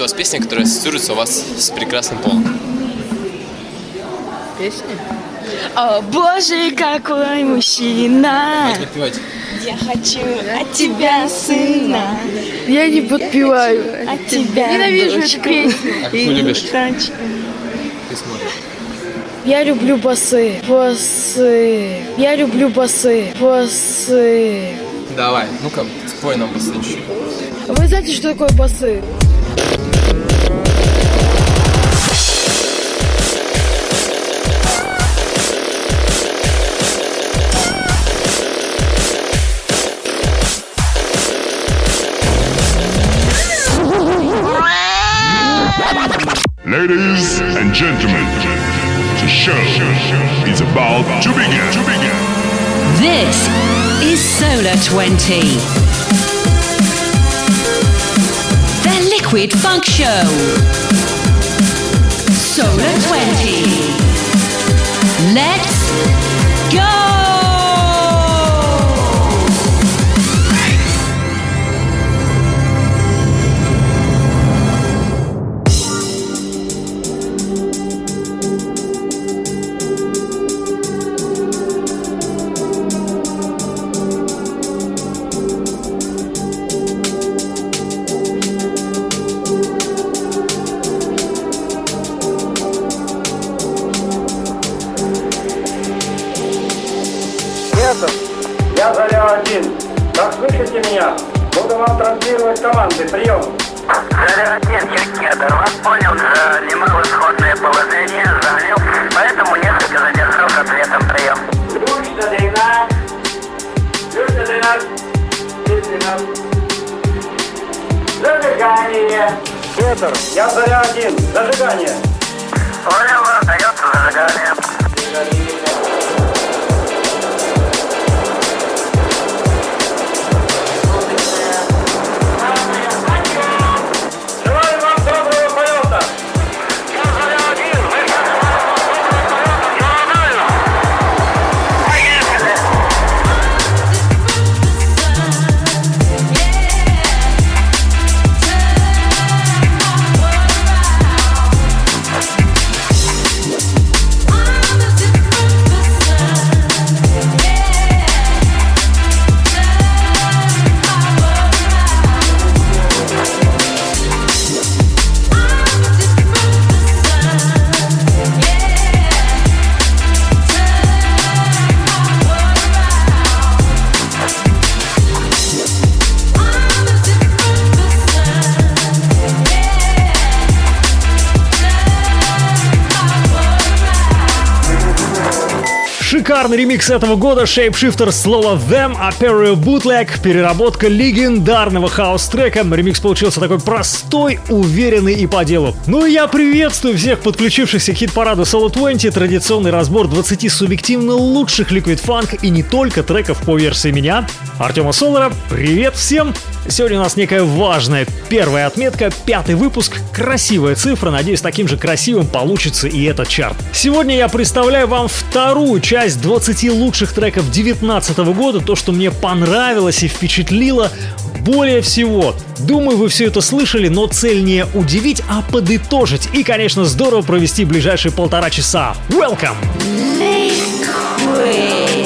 у вас песня, которая ассоциируется у вас с прекрасным полом? Песни? О боже, какой мужчина! Давайте подпевайте. Я хочу от тебя сына, Я не подпеваю. от тебя Ненавижу дочку. эту песню. А какую любишь? Ты сможешь. Я люблю басы. Басы. Я люблю басы. Басы. Давай, ну-ка, спой нам басы чуть-чуть. Вы знаете, что такое басы? Ladies and gentlemen, the show is about to begin. To begin. This is Solar 20. Liquid Funk Show. Solar 20. Let's go! Шикарный ремикс этого года Shapeshifter слова Them Aperio Bootleg, переработка легендарного хаус-трека. Ремикс получился такой простой, уверенный и по делу. Ну и я приветствую всех подключившихся к хит-параду Solo 20, традиционный разбор 20 субъективно лучших Liquid Funk и не только треков по версии меня, Артема Солара. Привет всем! Сегодня у нас некая важная первая отметка, пятый выпуск, красивая цифра, надеюсь, таким же красивым получится и этот чарт. Сегодня я представляю вам вторую часть 20 лучших треков 2019 года, то, что мне понравилось и впечатлило более всего. Думаю, вы все это слышали, но цель не удивить, а подытожить. И, конечно, здорово провести ближайшие полтора часа. Welcome! Qui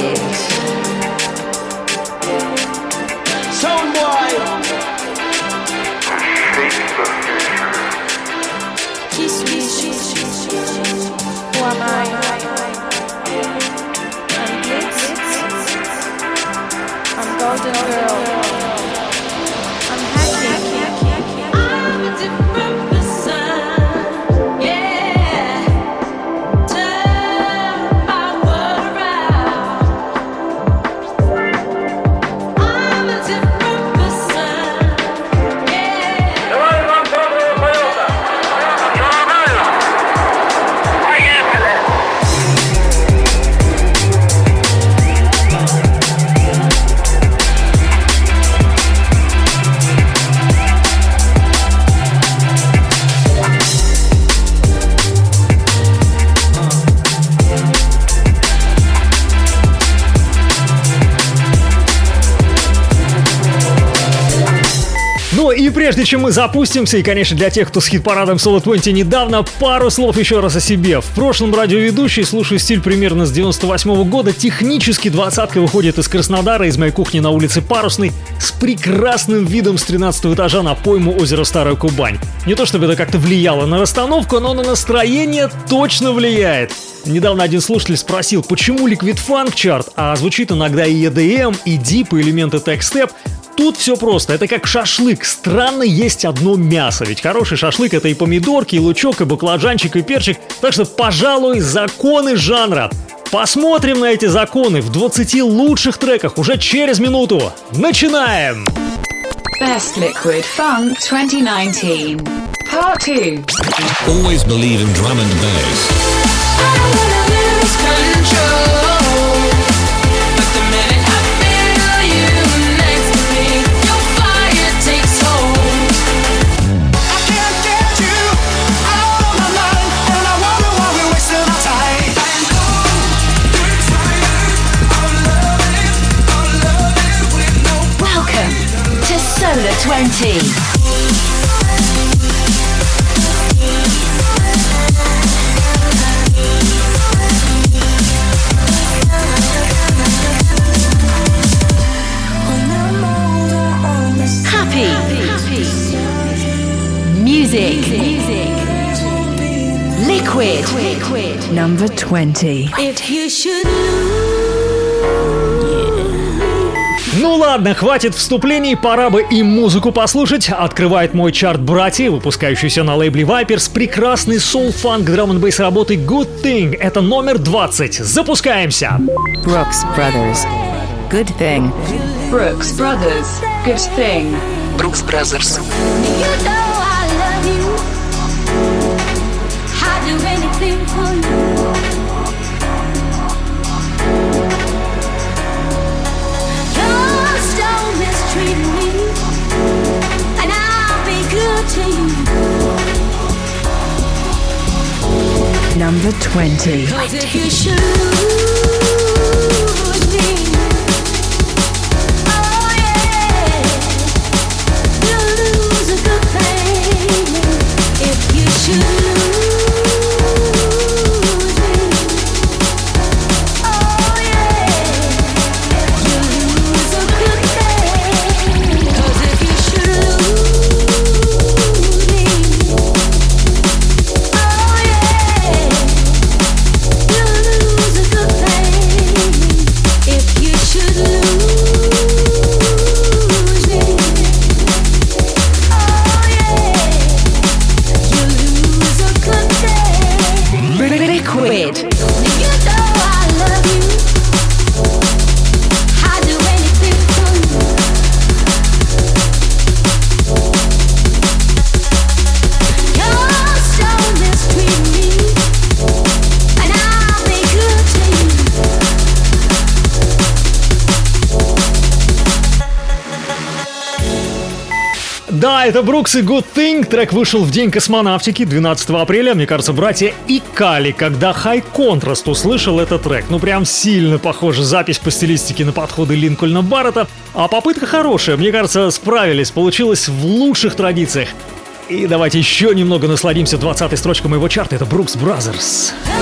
прежде чем мы запустимся, и, конечно, для тех, кто с хит-парадом Solo 20 недавно, пару слов еще раз о себе. В прошлом радиоведущий, слушаю стиль примерно с 98 года, технически двадцатка выходит из Краснодара, из моей кухни на улице Парусной, с прекрасным видом с 13 этажа на пойму озера Старая Кубань. Не то чтобы это как-то влияло на расстановку, но на настроение точно влияет. Недавно один слушатель спросил, почему Liquid Funk чарт, а звучит иногда и EDM, и Deep, и элементы Tech-Step. Тут все просто, это как шашлык. Странно есть одно мясо, ведь хороший шашлык это и помидорки, и лучок, и баклажанчик, и перчик. Так что, пожалуй, законы жанра. Посмотрим на эти законы в 20 лучших треках уже через минуту. Начинаем! Best Liquid Funk 2019. Part 2. Always believe in drum and bass. Welcome Number 20. If you should Ну ладно, хватит вступлений, пора бы и музыку послушать. Открывает мой чарт братья, выпускающийся на лейбле Vipers, прекрасный soul-фанк драм н бейс работы Good Thing. Это номер 20. Запускаемся! Brooks Brothers. Good thing. Brooks Brothers. Good thing. Brooks Brothers. Number 20. Да, это Брукс и Good Thing. Трек вышел в день космонавтики, 12 апреля. Мне кажется, братья и Кали, когда High Contrast услышал этот трек. Ну, прям сильно похожа запись по стилистике на подходы Линкольна Баррета. А попытка хорошая. Мне кажется, справились. Получилось в лучших традициях. И давайте еще немного насладимся 20-й строчкой моего чарта. Это Брукс Brothers. Just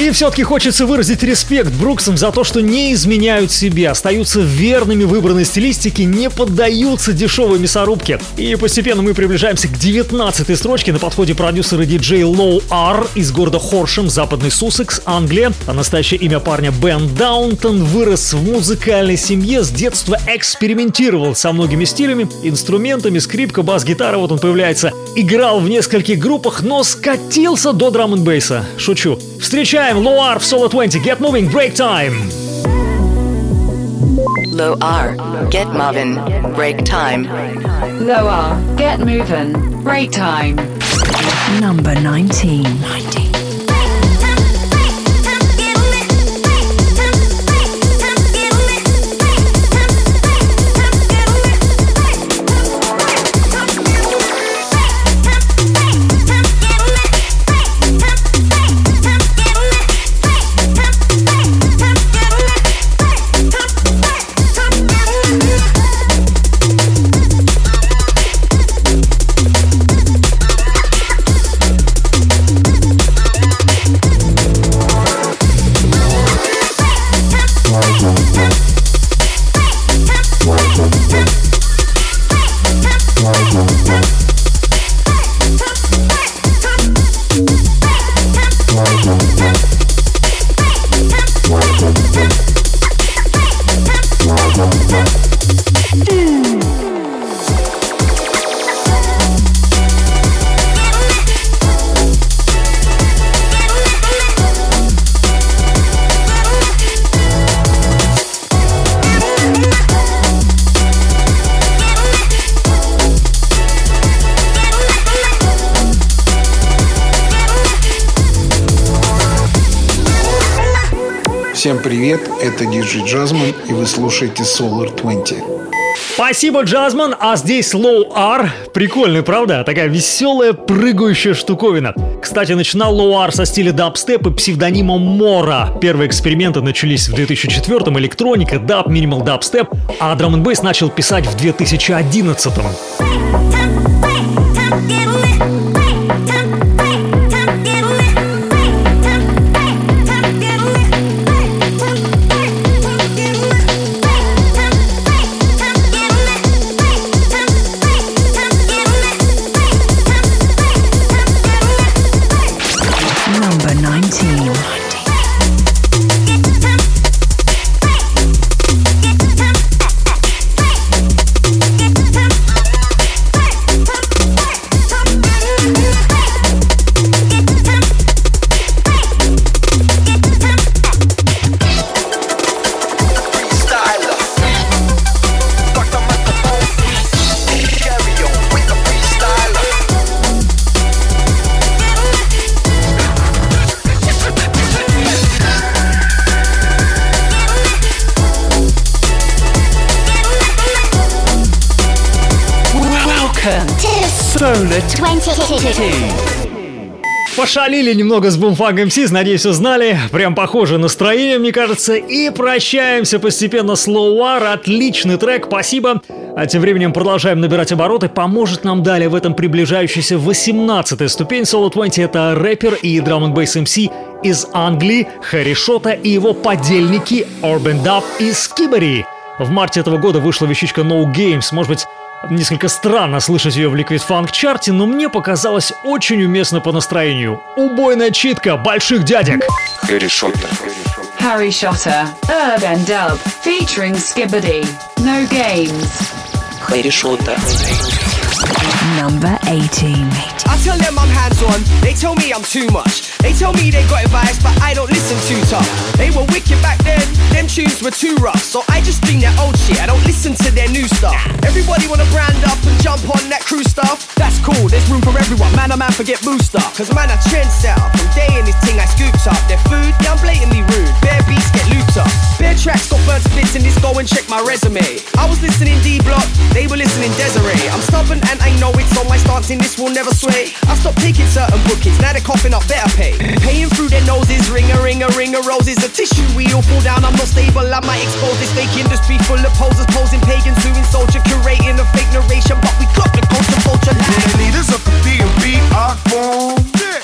И все-таки хочется выразить респект Бруксам за то, что не изменяют себе, остаются верными выбранной стилистике, не поддаются дешевой мясорубке. И постепенно мы приближаемся к 19 строчке на подходе продюсер и диджей Лоу Ар из города Хоршем, западный Суссекс, Англия. А настоящее имя парня Бен Даунтон вырос в музыкальной семье, с детства экспериментировал со многими стилями, инструментами, скрипка, бас-гитара, вот он появляется. Играл в нескольких группах, но скатился до драм н бейса Шучу. Встречаем Лоар в Solo 20, Get Moving, Break Time. Low R. Get Marvin. Break time. Low R. Get moving. Break time. Number 19. Всем привет, это диджей Джазман, и вы слушаете Solar 20. Спасибо, Джазман, а здесь Low R. Прикольный, правда? Такая веселая, прыгающая штуковина. Кстати, начинал Low R со стиля дабстеп и псевдонимом Мора. Первые эксперименты начались в 2004-м, электроника, даб, минимал дабстеп, а драм н начал писать в 2011-м. Number Пошалили немного с Boomfunk MCs, надеюсь, узнали. Прям похоже настроение, мне кажется. И прощаемся постепенно с R. Отличный трек, спасибо. А тем временем продолжаем набирать обороты. Поможет нам далее в этом приближающейся 18 ступень Solo 20. Это рэпер и драм н MC из Англии Хэри Шота и его подельники Urban Dub из Скибери. В марте этого года вышла вещичка No Games. Может быть, Несколько странно слышать ее в Liquid Funk чарте, но мне показалось очень уместно по настроению. Убойная читка больших дядек. Хэри Шоттер. Harry Shotter. Urban Dub. Featuring Skibbity. No games. Хэри Шота. Number 18. I tell them I'm hands on, they tell me I'm too much. They tell me they got advice, but I don't listen too tough. They were wicked back then, them tunes were too rough. So I just stream their old shit, I don't listen to their new stuff. Everybody wanna brand up and jump on that crew stuff. That's cool, there's room for everyone. Man, a man forget booster. Cause man, a trendsetter. From day in this thing, I scooped up. Their food, yeah, I'm blatantly rude. Bare beats get looped up. Bare tracks got burnt splits in this, go and check my resume. I was listening D Block, they were listening Desiree. I'm stubborn and I know it's so my stance in this will never sway. I stopped taking certain bookings, now they're coughing up better pay. Paying through their noses, ring a ring a ring of roses. A tissue wheel fall down, I'm not stable. I might expose this fake industry full of posers, posing pagans, doing soldier, curating a fake narration. But we clock the culture vulture Yeah, like. the leaders of the D&B art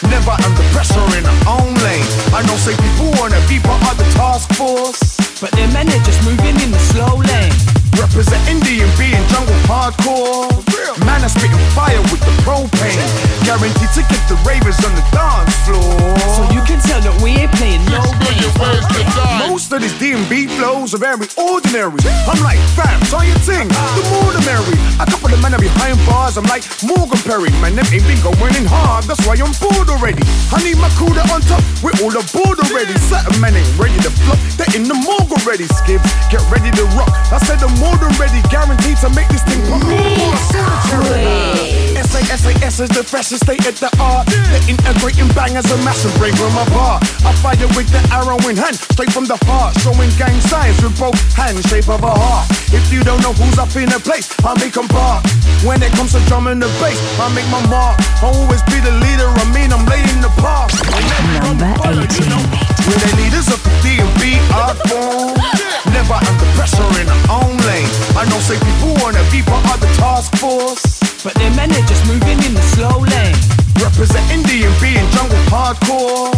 Never under pressure in our own lane I know say people wanna be part of the task force But their men are just moving in the slow lane. Representing D&B and jungle hardcore. Man, I'm spitting fire with the propane. Guaranteed to get the ravers on the dance floor. So you can tell that we ain't playing no games. Most of these D&B flows are very ordinary. I'm like, fam, tell your thing, the more the merry. A couple of men are behind bars. Bars, I'm like Morgan Perry. Man, them ain't been going in hard, that's why I'm bored already. I need my crew that on top, we're all aboard already. Certain men ain't ready to flop, they're in the morgue already. Skip, get ready to rock. I said I'm more than ready, guaranteed to make this thing pop. SAS is the freshest state of the art. Integrating bangers and massive brain from apart. I fire with the arrow in hand, straight from the heart, showing gang signs with both hands, shape of a heart. If you don't know who's up in the place, I make 'em bark. When it comes to drum and the bass, I make my mark. I'll always be the leader, I mean I'm laying the park. Number 18. When the leaders of the odd fool. Never under pressure in our own lane. I know safety born to be part of the task force. But their men are just moving in the slow lane Representing D&B and jungle hardcore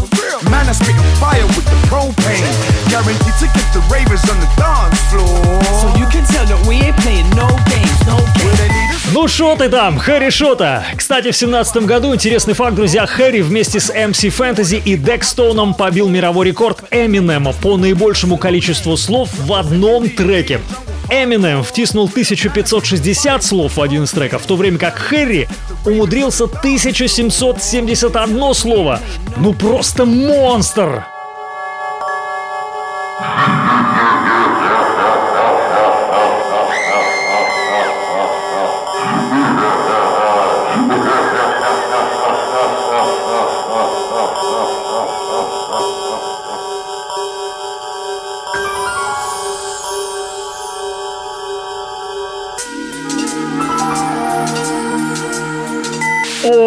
Man, I spitting fire with the propane Guaranteed to get the ravers on the dance floor So you can tell that we ain't playing no games, no games Ну шо ты там, Хэри Шота. Кстати, в семнадцатом году, интересный факт, друзья, Хэри вместе с MC Fantasy и Декстоуном побил мировой рекорд Эминема по наибольшему количеству слов в одном треке. Эминем втиснул 1560 слов в один из треков, в то время как Хэри умудрился 1771 слово. Ну просто монстр!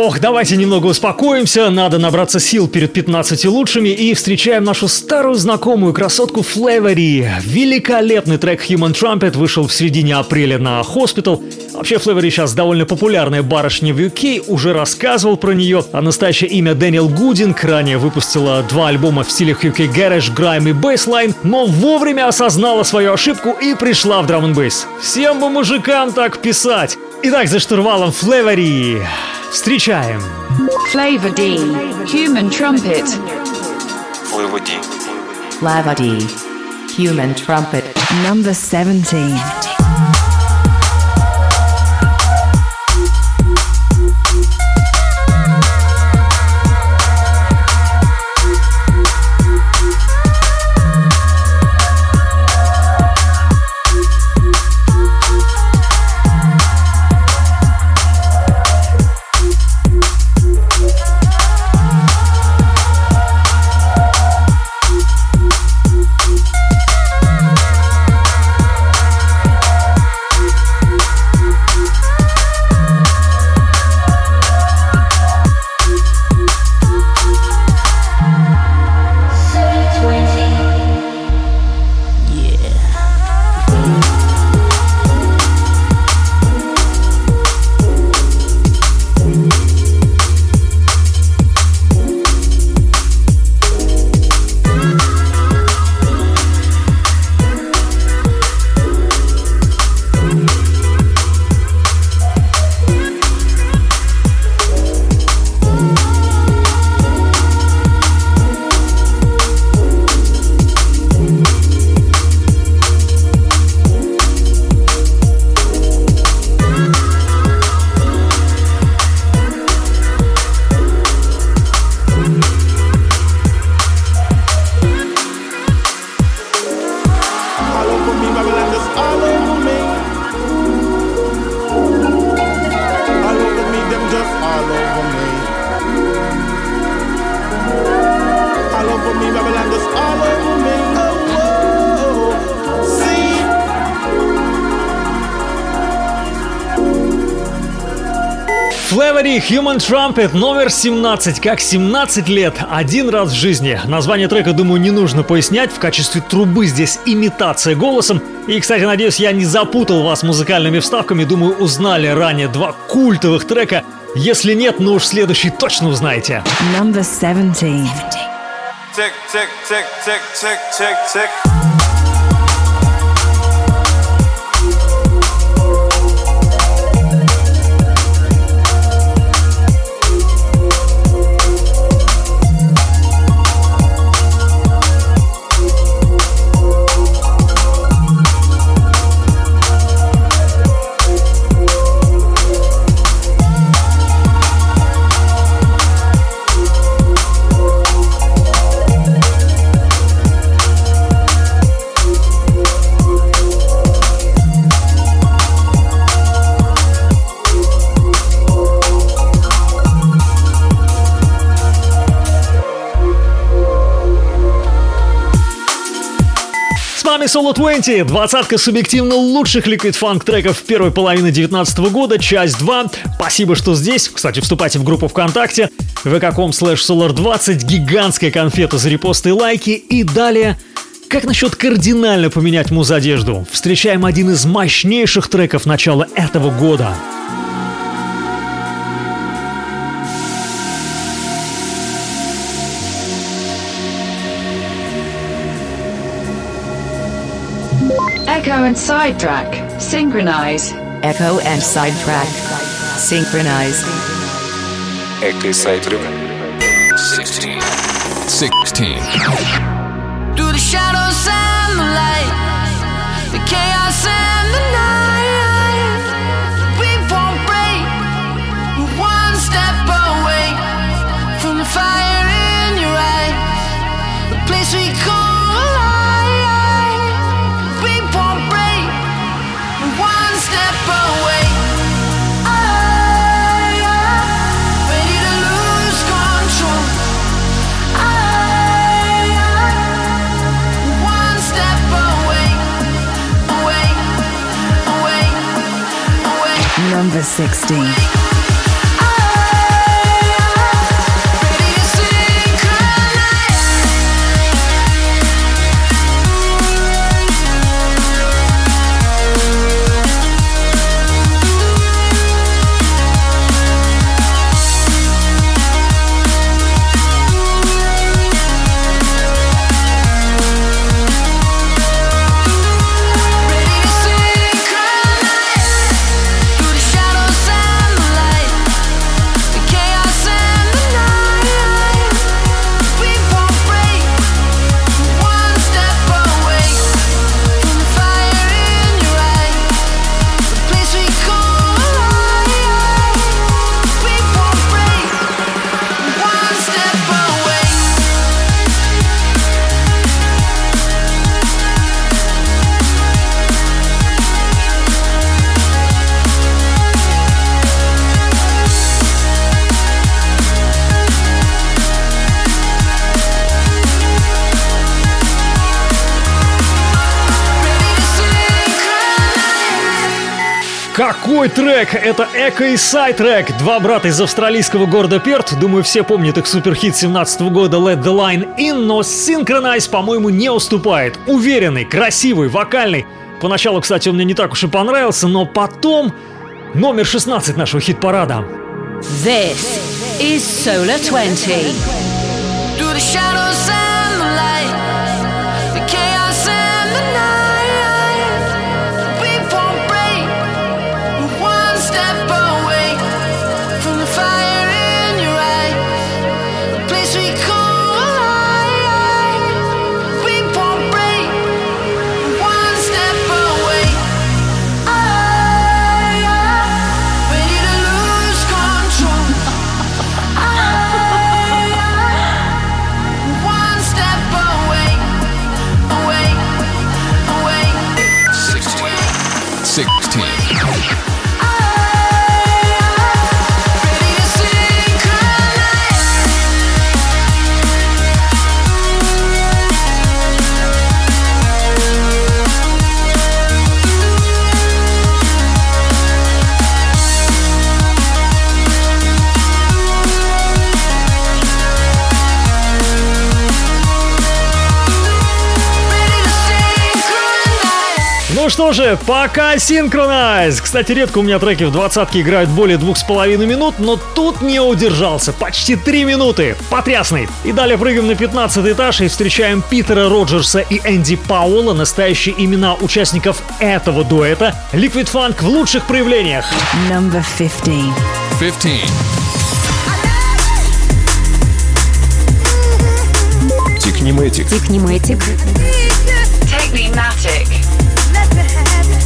Ох, давайте немного успокоимся, надо набраться сил перед 15 лучшими и встречаем нашу старую знакомую красотку Флэвери. Великолепный трек Human Trumpet вышел в середине апреля на Hospital. Вообще Флэвери сейчас довольно популярная барышня в UK, уже рассказывал про нее. А настоящее имя Дэниел Гудинг ранее выпустила два альбома в стилях UK Garage, Grime и Bassline, но вовремя осознала свою ошибку и пришла в драм. Всем бы мужикам так писать. Итак, за штурвалом Флэвери. Встречаем. Flavor D. Human Trumpet. Flavor D. Human Trumpet. Number 17. Флэвери Human Trumpet номер 17. Как 17 лет, один раз в жизни. Название трека, думаю, не нужно пояснять. В качестве трубы здесь имитация голосом. И, кстати, надеюсь, я не запутал вас музыкальными вставками. Думаю, узнали ранее два культовых трека. Если нет, ну уж следующий точно узнаете. Number 17. tick, tick, tick, tick, tick, tick, tick. Solo 20, двадцатка субъективно лучших Liquid Funk треков первой половины 2019 года, часть 2. Спасибо, что здесь. Кстати, вступайте в группу ВКонтакте vk.com slash solar20, гигантская конфета за репосты и лайки. И далее как насчет кардинально поменять муз-одежду? Встречаем один из мощнейших треков начала этого года. And sidetrack. Synchronize. Echo and sidetrack. Synchronize. Echo sidetrack. 16. 16. 60. Какой трек? Это Эко и Сай трек. Два брата из австралийского города Перт. Думаю, все помнят их суперхит 17 года Let the Line In, но Synchronize, по-моему, не уступает. Уверенный, красивый, вокальный. Поначалу, кстати, он мне не так уж и понравился, но потом номер 16 нашего хит-парада. This is Solar 20. Что же, пока синхронайз. Кстати, редко у меня треки в двадцатке играют более двух с половиной минут, но тут не удержался. Почти три минуты. Потрясный. И далее прыгаем на 15 этаж и встречаем Питера Роджерса и Энди Пауэлла, настоящие имена участников этого дуэта. Liquid Funk в лучших проявлениях. Number 15. 15. Техниматик. Technimatic. Technimatic.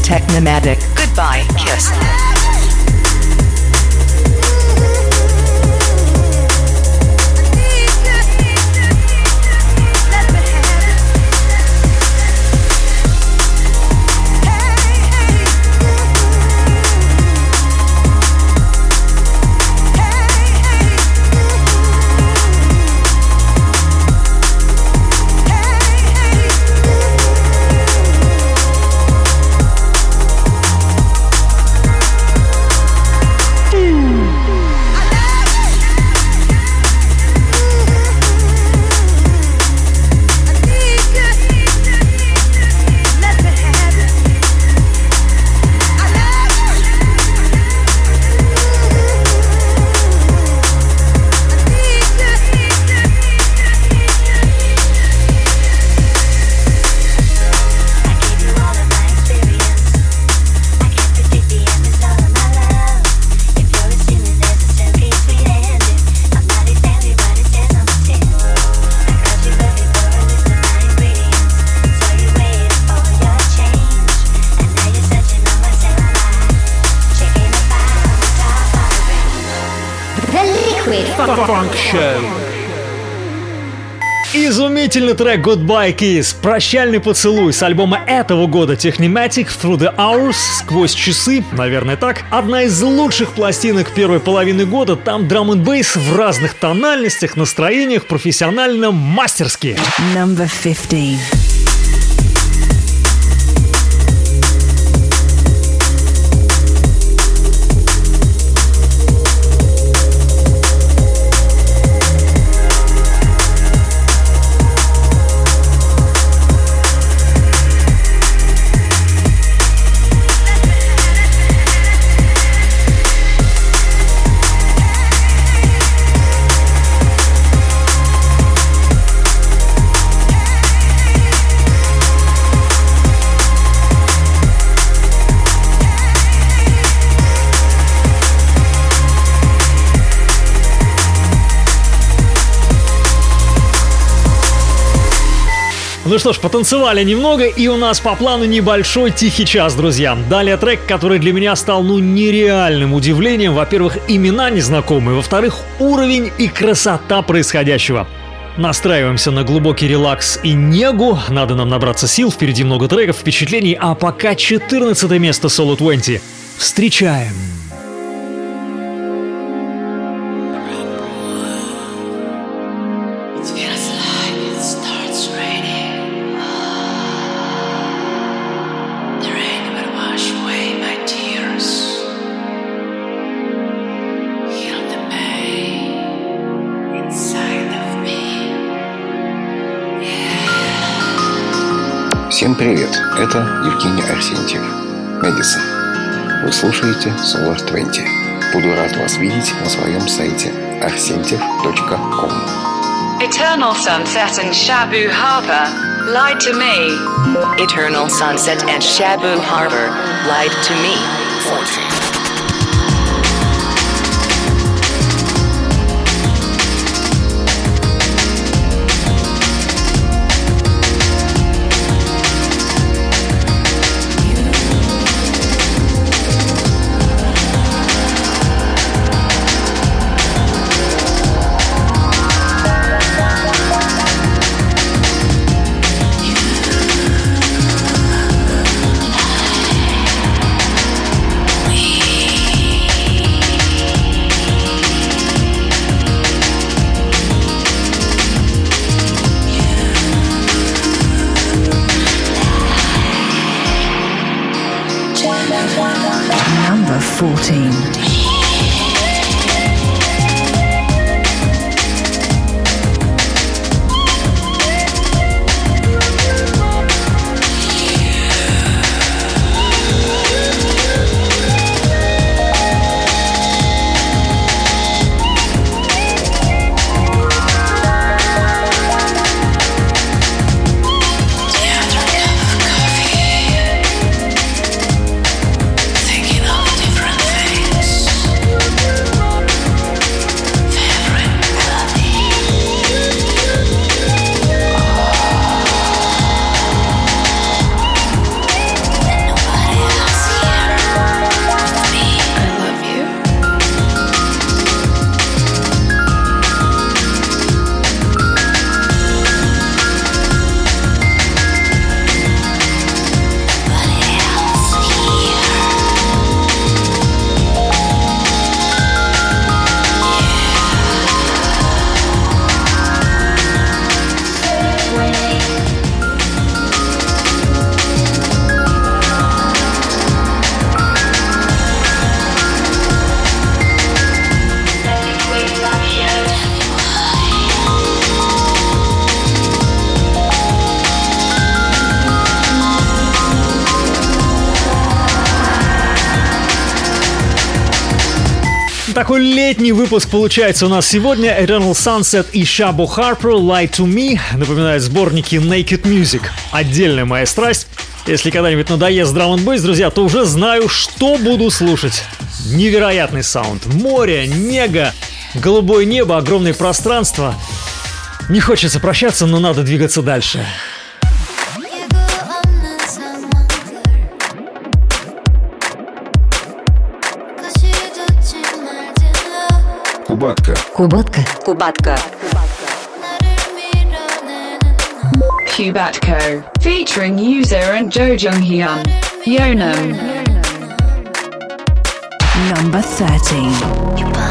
Technomatic. Goodbye, Kiss. Изумительный трек Goodbye Kiss, прощальный поцелуй с альбома этого года Technimatic Through the Hours, сквозь часы, наверное так. Одна из лучших пластинок первой половины года, там драм н бейс в разных тональностях, настроениях, профессионально, мастерски. Number 15. Ну что ж, потанцевали немного, и у нас по плану небольшой тихий час, друзья. Далее трек, который для меня стал, ну, нереальным удивлением. Во-первых, имена незнакомые, во-вторых, уровень и красота происходящего. Настраиваемся на глубокий релакс и негу. Надо нам набраться сил, впереди много треков, впечатлений, а пока 14 место Solo 20. Встречаем. Привет, это Евгений Арсентьев, Мэдисон. Вы слушаете Solar 20. Буду рад вас видеть на своем сайте arsentьев.com. Eternal Sunset and Shabu Harbor, Lied to Me. Eternal Sunset and Shabu Harbor, Lied to Me. 14. 14. Такой летний выпуск получается у нас сегодня. Eternal Sunset и Shabu Harper Lie to Me напоминают сборники Naked Music. Отдельная моя страсть. Если когда-нибудь надоест драм н друзья, то уже знаю, что буду слушать. Невероятный саунд. Море, нега, голубое небо, огромное пространство. Не хочется прощаться, но надо двигаться дальше. Кубатка. Кубатка. Кубатка. Cubatco, featuring User and Jo Jung Hyun. Yonam. Number 13.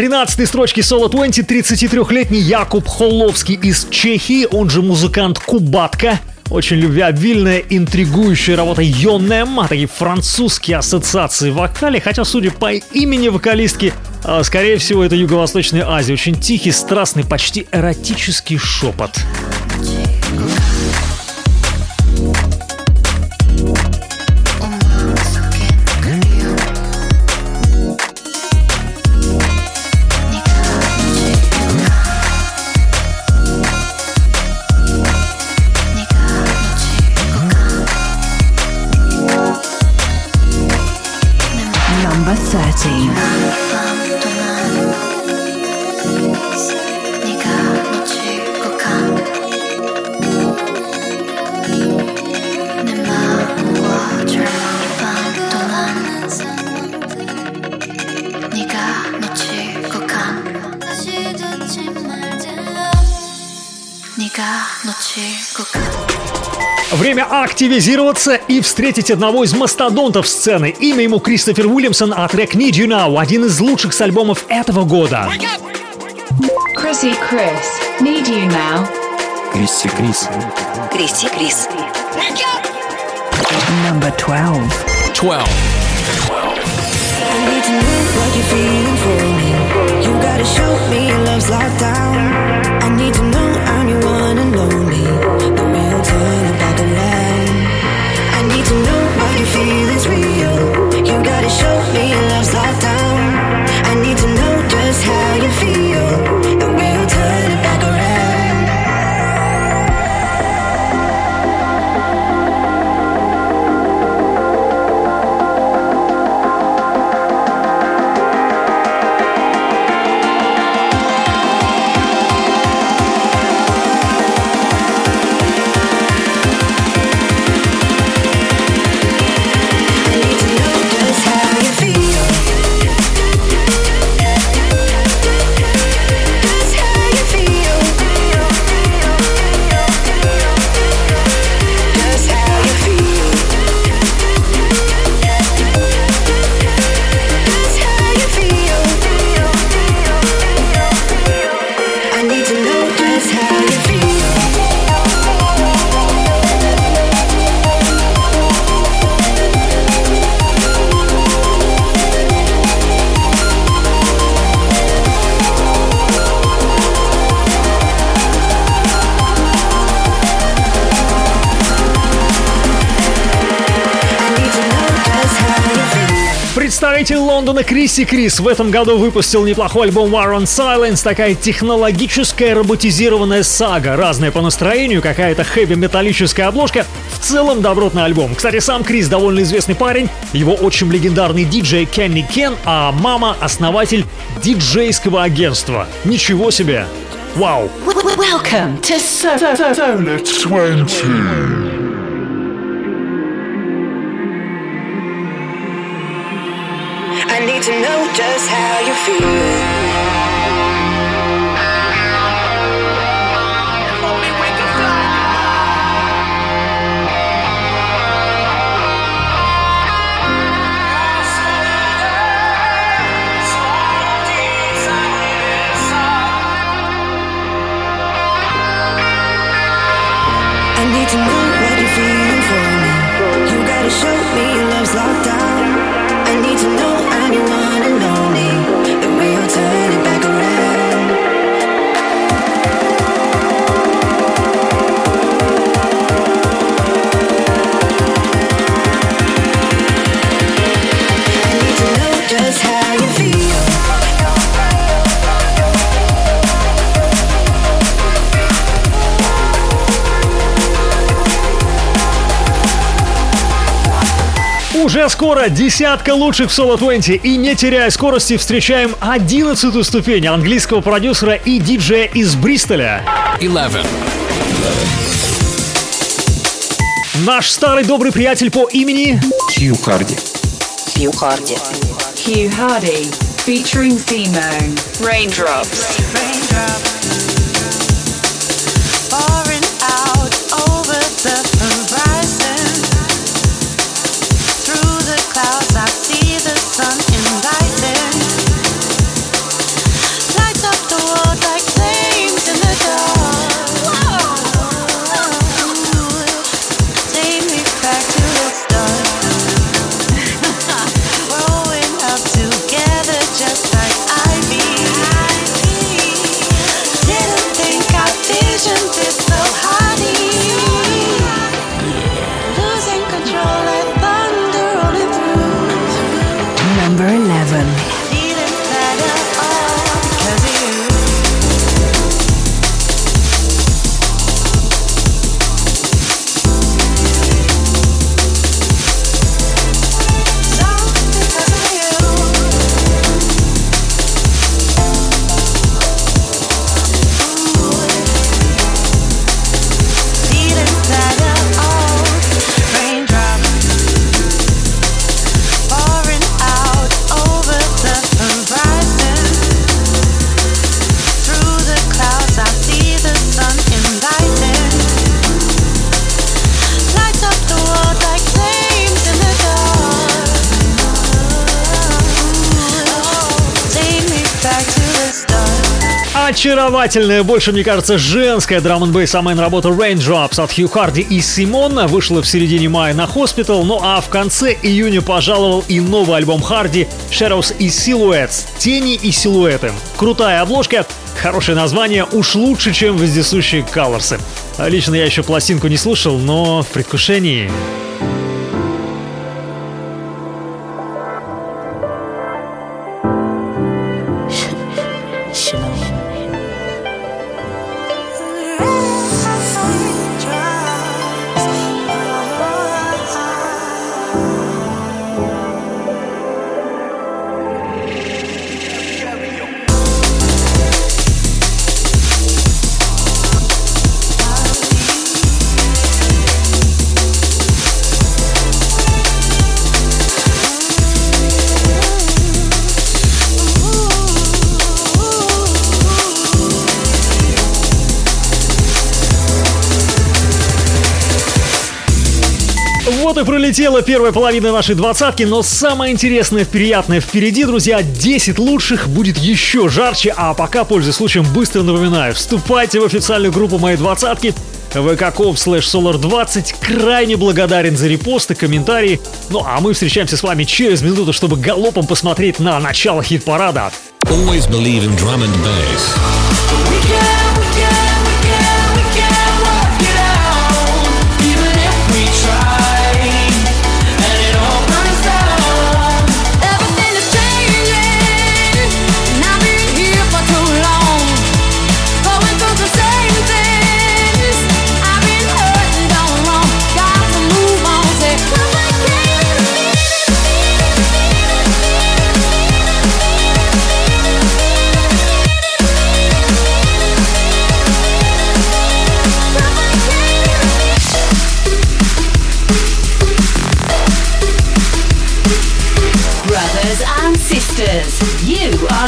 13-й строчке Соло 20 33-летний Якуб Холловский из Чехии, он же музыкант Кубатка. Очень любвеобильная, интригующая работа Йонем, а такие французские ассоциации в вокале, хотя, судя по имени вокалистки, а, скорее всего, это Юго-Восточная Азия. Очень тихий, страстный, почти эротический шепот. Активизироваться и встретить одного из мастодонтов сцены. Имя ему Кристофер Уильямсон, а трек Need You Now – один из лучших с альбомов этого года. Chrissy Chris, Need You Now. Крисси Крис. Криси Крис. Number 12. 12. I need to know what you're feeling for me. You gotta show me love's locked down. I need to know feel is real. You gotta show me love's down. Лондона Криси Крис в этом году выпустил неплохой альбом War on Silence, такая технологическая роботизированная сага, разная по настроению, какая-то хэви-металлическая обложка. В целом добротный альбом. Кстати, сам Крис довольно известный парень, его очень легендарный диджей Кенни Кен, а мама основатель диджейского агентства. Ничего себе! Вау! Welcome to so- Solar 20. Just how you feel. Скоро десятка лучших в Solo 20 и не теряя скорости встречаем одиннадцатую ступень английского продюсера и диджея из Бристоля. 11. Наш старый добрый приятель по имени Хью Харди. Хью Харди. Hugh Hardy, featuring Simone. Raindrops. Pouring Очаровательная, больше, мне кажется, женская драм н бейс амен работа Raindrops от Хью Харди и Симон вышла в середине мая на Hospital, ну а в конце июня пожаловал и новый альбом Харди Shadows и Silhouettes – Тени и силуэты. Крутая обложка, хорошее название, уж лучше, чем вездесущие Colors. Лично я еще пластинку не слушал, но в предвкушении. И пролетела первая половина нашей двадцатки, но самое интересное, приятное впереди, друзья, 10 лучших будет еще жарче, а пока, пользуясь случаем, быстро напоминаю, вступайте в официальную группу моей двадцатки, vk.com slash solar20, крайне благодарен за репосты, комментарии, ну а мы встречаемся с вами через минуту, чтобы галопом посмотреть на начало хит-парада. Always believe in drum and bass.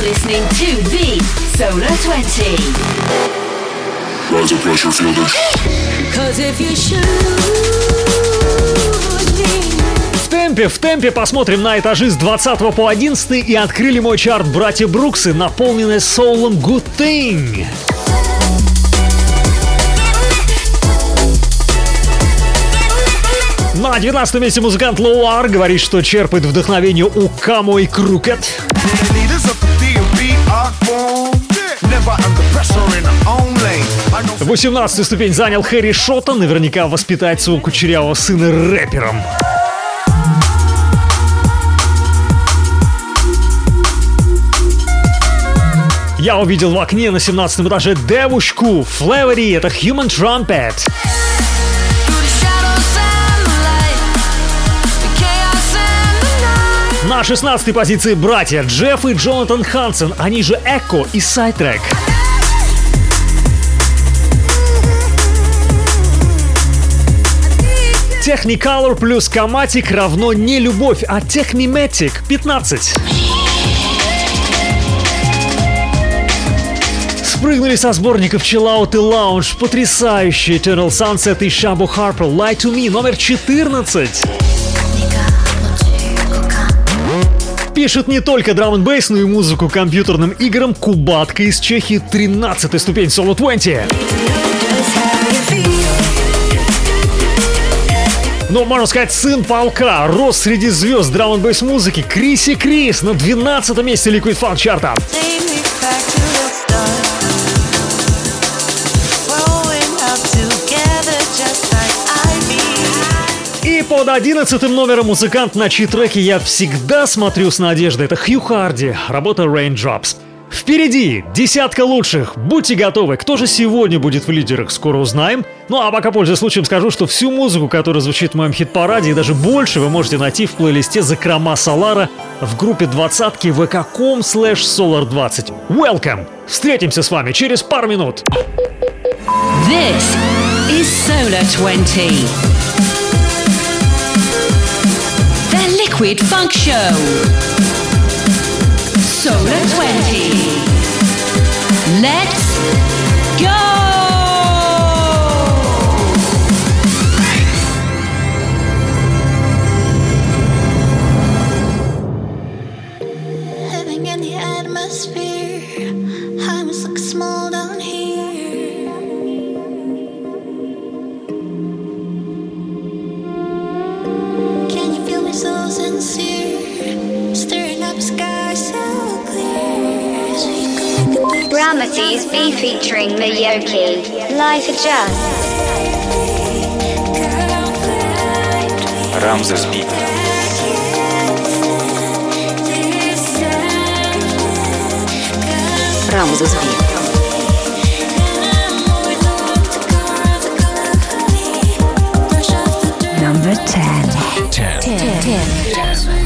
Listening to the Solar 20. Rise of pressure, feel the Cause if you shoot me. В темпе, в темпе посмотрим на этажи с 20 по 11 и открыли мой чарт братья Бруксы, наполненный соулом Good Thing. На 19 месте музыкант Лоуар говорит, что черпает вдохновение у Камо и Крукет. 18 ступень занял Хэри Шота, наверняка воспитать своего кучерявого сына рэпером. Я увидел в окне на 17 этаже девушку Флевери, это Human Trumpet. На 16 позиции братья Джефф и Джонатан Хансен, они же Эко и Сайтрек. Technicolor плюс Каматик равно не любовь, а Technimatic 15. Спрыгнули со сборников Chill и Lounge. Потрясающий Eternal Sunset и Shabu Harper Lie to Me номер 14. Пишет не только драм н бейс, но и музыку компьютерным играм Кубатка из Чехии 13 ступень Solo 20. Ну, можно сказать, сын полка, рос среди звезд драм н бейс музыки Криси Крис на 12 месте Liquid Funk чарта. И под 11 номером музыкант на чьи треки я всегда смотрю с надеждой. Это Хью Харди, работа Raindrops. Впереди десятка лучших. Будьте готовы. Кто же сегодня будет в лидерах, скоро узнаем. Ну а пока, пользуясь случаем, скажу, что всю музыку, которая звучит в моем хит-параде, и даже больше вы можете найти в плейлисте «Закрома Солара» в группе двадцатки vk.com slash solar20. Welcome! Встретимся с вами через пару минут. This is Solar 20. Liquid Funk Show. Solar 20. Let's go! Living in the atmosphere. I must look small can look at Ramesses B featuring Miyoki. Life Adjust. Рамзес Би. Рамзес Би. Number 10. 10. Все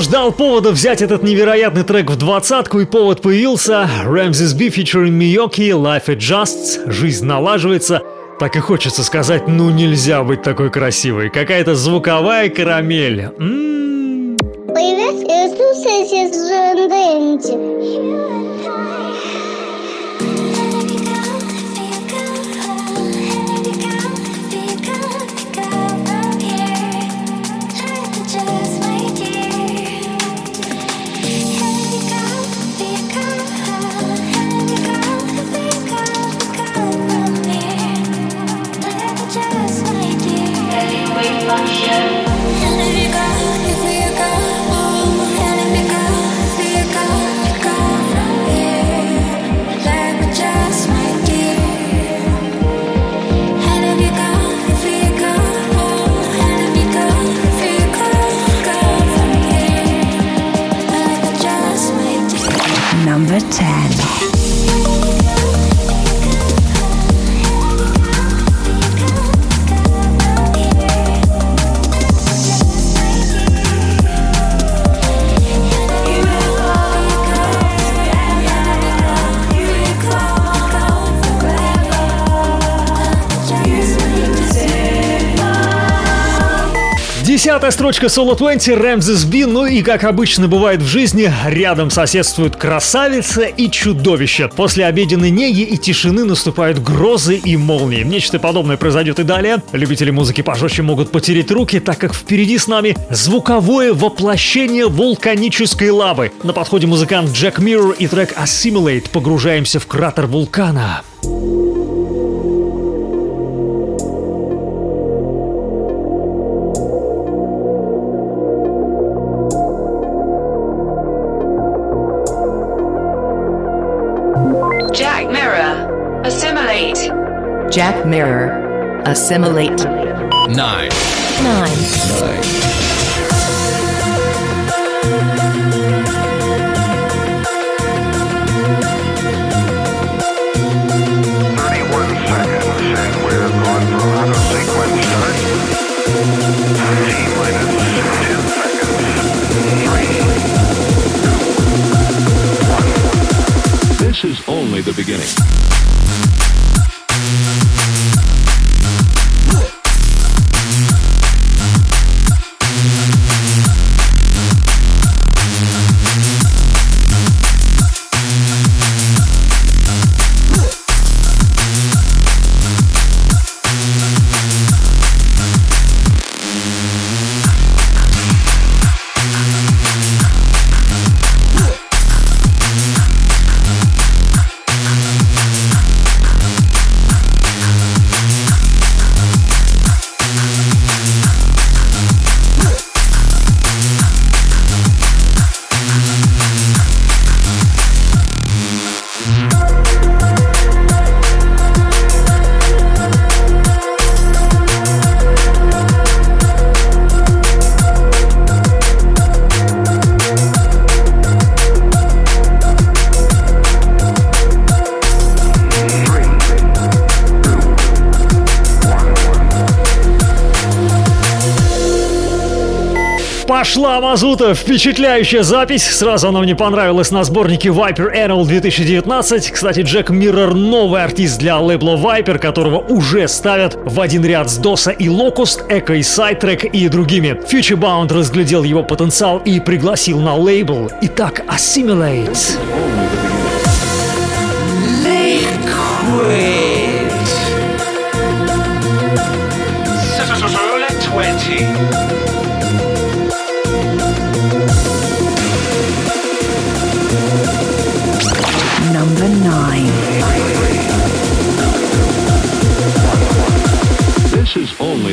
ждал повода взять этот невероятный трек в двадцатку, и повод появился. Ramses B featuring Miyoki, Life Adjusts, жизнь налаживается. Так и хочется сказать, ну нельзя быть такой красивой. Какая-то звуковая карамель. М, Привет, Десятая строчка Solo 20 Ramses B. Ну и, как обычно бывает в жизни, рядом соседствуют красавица и чудовище. После обеденной неги и тишины наступают грозы и молнии. Нечто подобное произойдет и далее. Любители музыки пожестче могут потереть руки, так как впереди с нами звуковое воплощение вулканической лавы. На подходе музыкант Джек Миррор и трек Assimilate. Погружаемся в кратер вулкана. Assimilate. Nine. Nine. This Мазута! Впечатляющая запись. Сразу она мне понравилась на сборнике Viper Annual 2019. Кстати, Джек Миррор новый артист для лейбла Viper, которого уже ставят в один ряд с Доса и Locust, Echo и Sidetrack и другими. Futurebound разглядел его потенциал и пригласил на лейбл. Итак, Assimilate.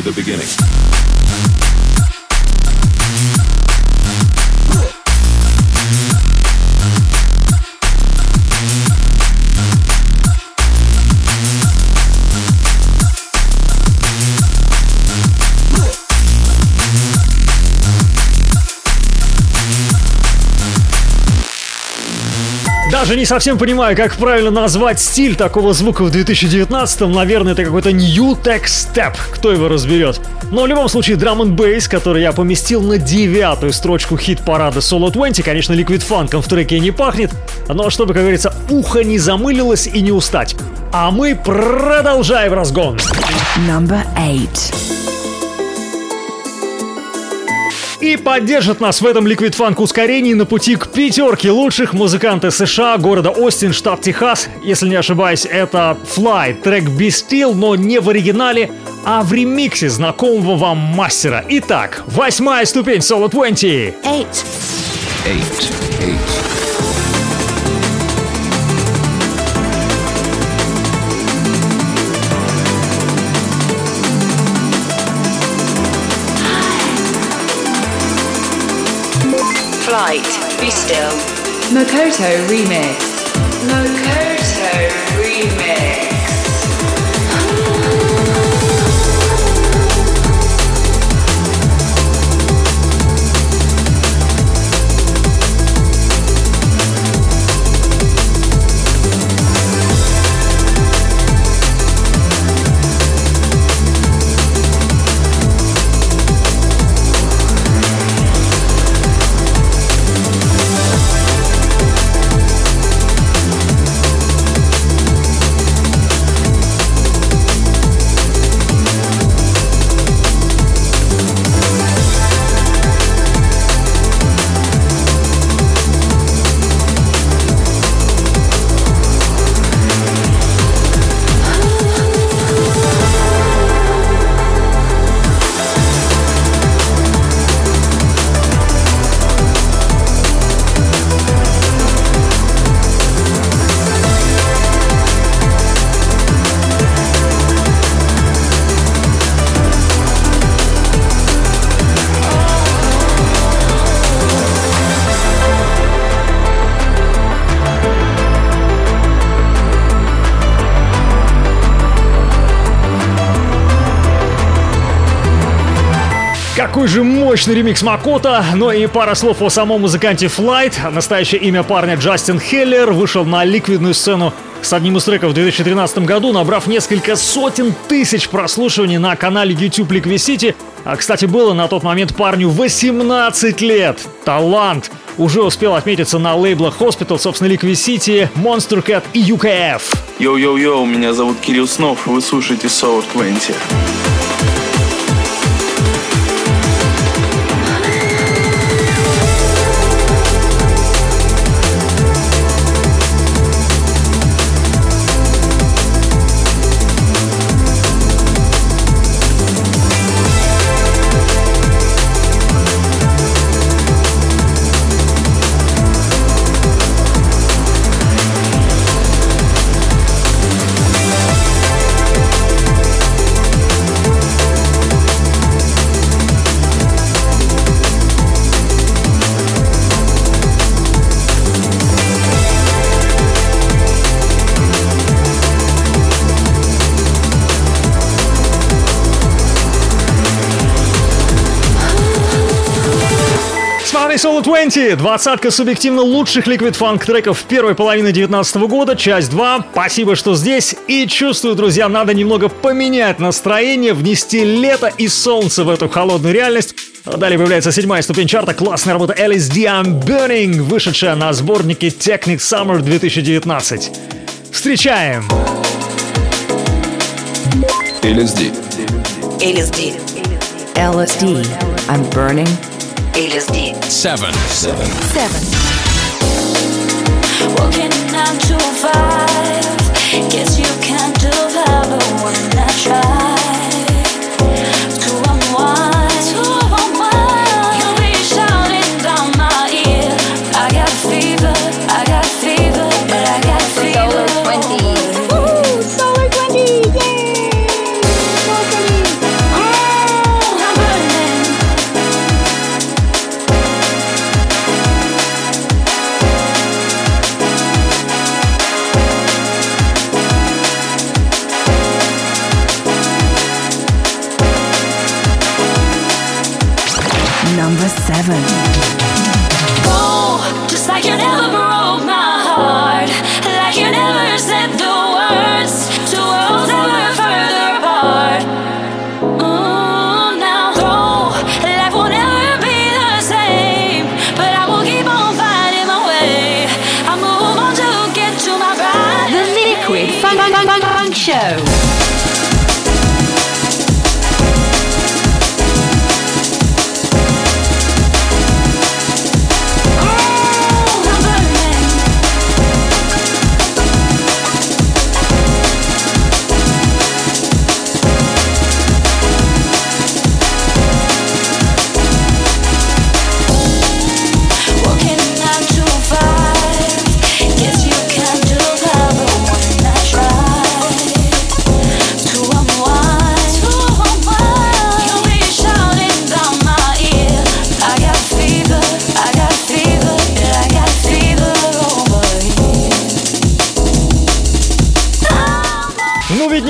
The beginning. Даже не совсем понимаю, как правильно назвать стиль такого звука в 2019-м. Наверное, это какой-то New Tech Step. Кто его разберет? Но в любом случае, Drum and Bass, который я поместил на девятую строчку хит-парада Solo 20, конечно, Liquid Фанком в треке не пахнет, но чтобы, как говорится, ухо не замылилось и не устать. А мы продолжаем разгон. Number 8. И поддержит нас в этом Liquid Funk ускорении на пути к пятерке лучших музыканты США, города Остин, штат Техас. Если не ошибаюсь, это Fly, трек Be Still, но не в оригинале, а в ремиксе знакомого вам мастера. Итак, восьмая ступень Solo 20. Eight. Eight. Eight. Flight. Be still. Makoto Remix. Makoto же мощный ремикс Makoto, но и пара слов о самом музыканте Flite. Настоящее имя парня Джастин Хеллер вышел на ликвидную сцену с одним из треков в 2013 году, набрав несколько сотен тысяч прослушиваний на канале YouTube Liquicity. А, кстати, было на тот момент парню 18 лет. Талант! Уже успел отметиться на лейблах Hospital, собственно, Liquicity, Monstercat и UKF. Йоу-йоу-йоу, меня зовут Кирилл Снов, вы слушаете Sour 20. С вами Solo 20, двадцатка субъективно лучших ликвид фанк треков первой половины 2019 года, часть 2. Спасибо, что здесь. И чувствую, друзья, надо немного поменять настроение, внести лето и солнце в эту холодную реальность. Далее появляется седьмая ступень чарта, классная работа LSD I'm Burning, вышедшая на сборнике Technic Summer 2019. Встречаем! LSD. LSD. LSD. I'm burning. LSD. Seven. Seven. Seven. Walking nine to five. Guess you can't do that, but when I try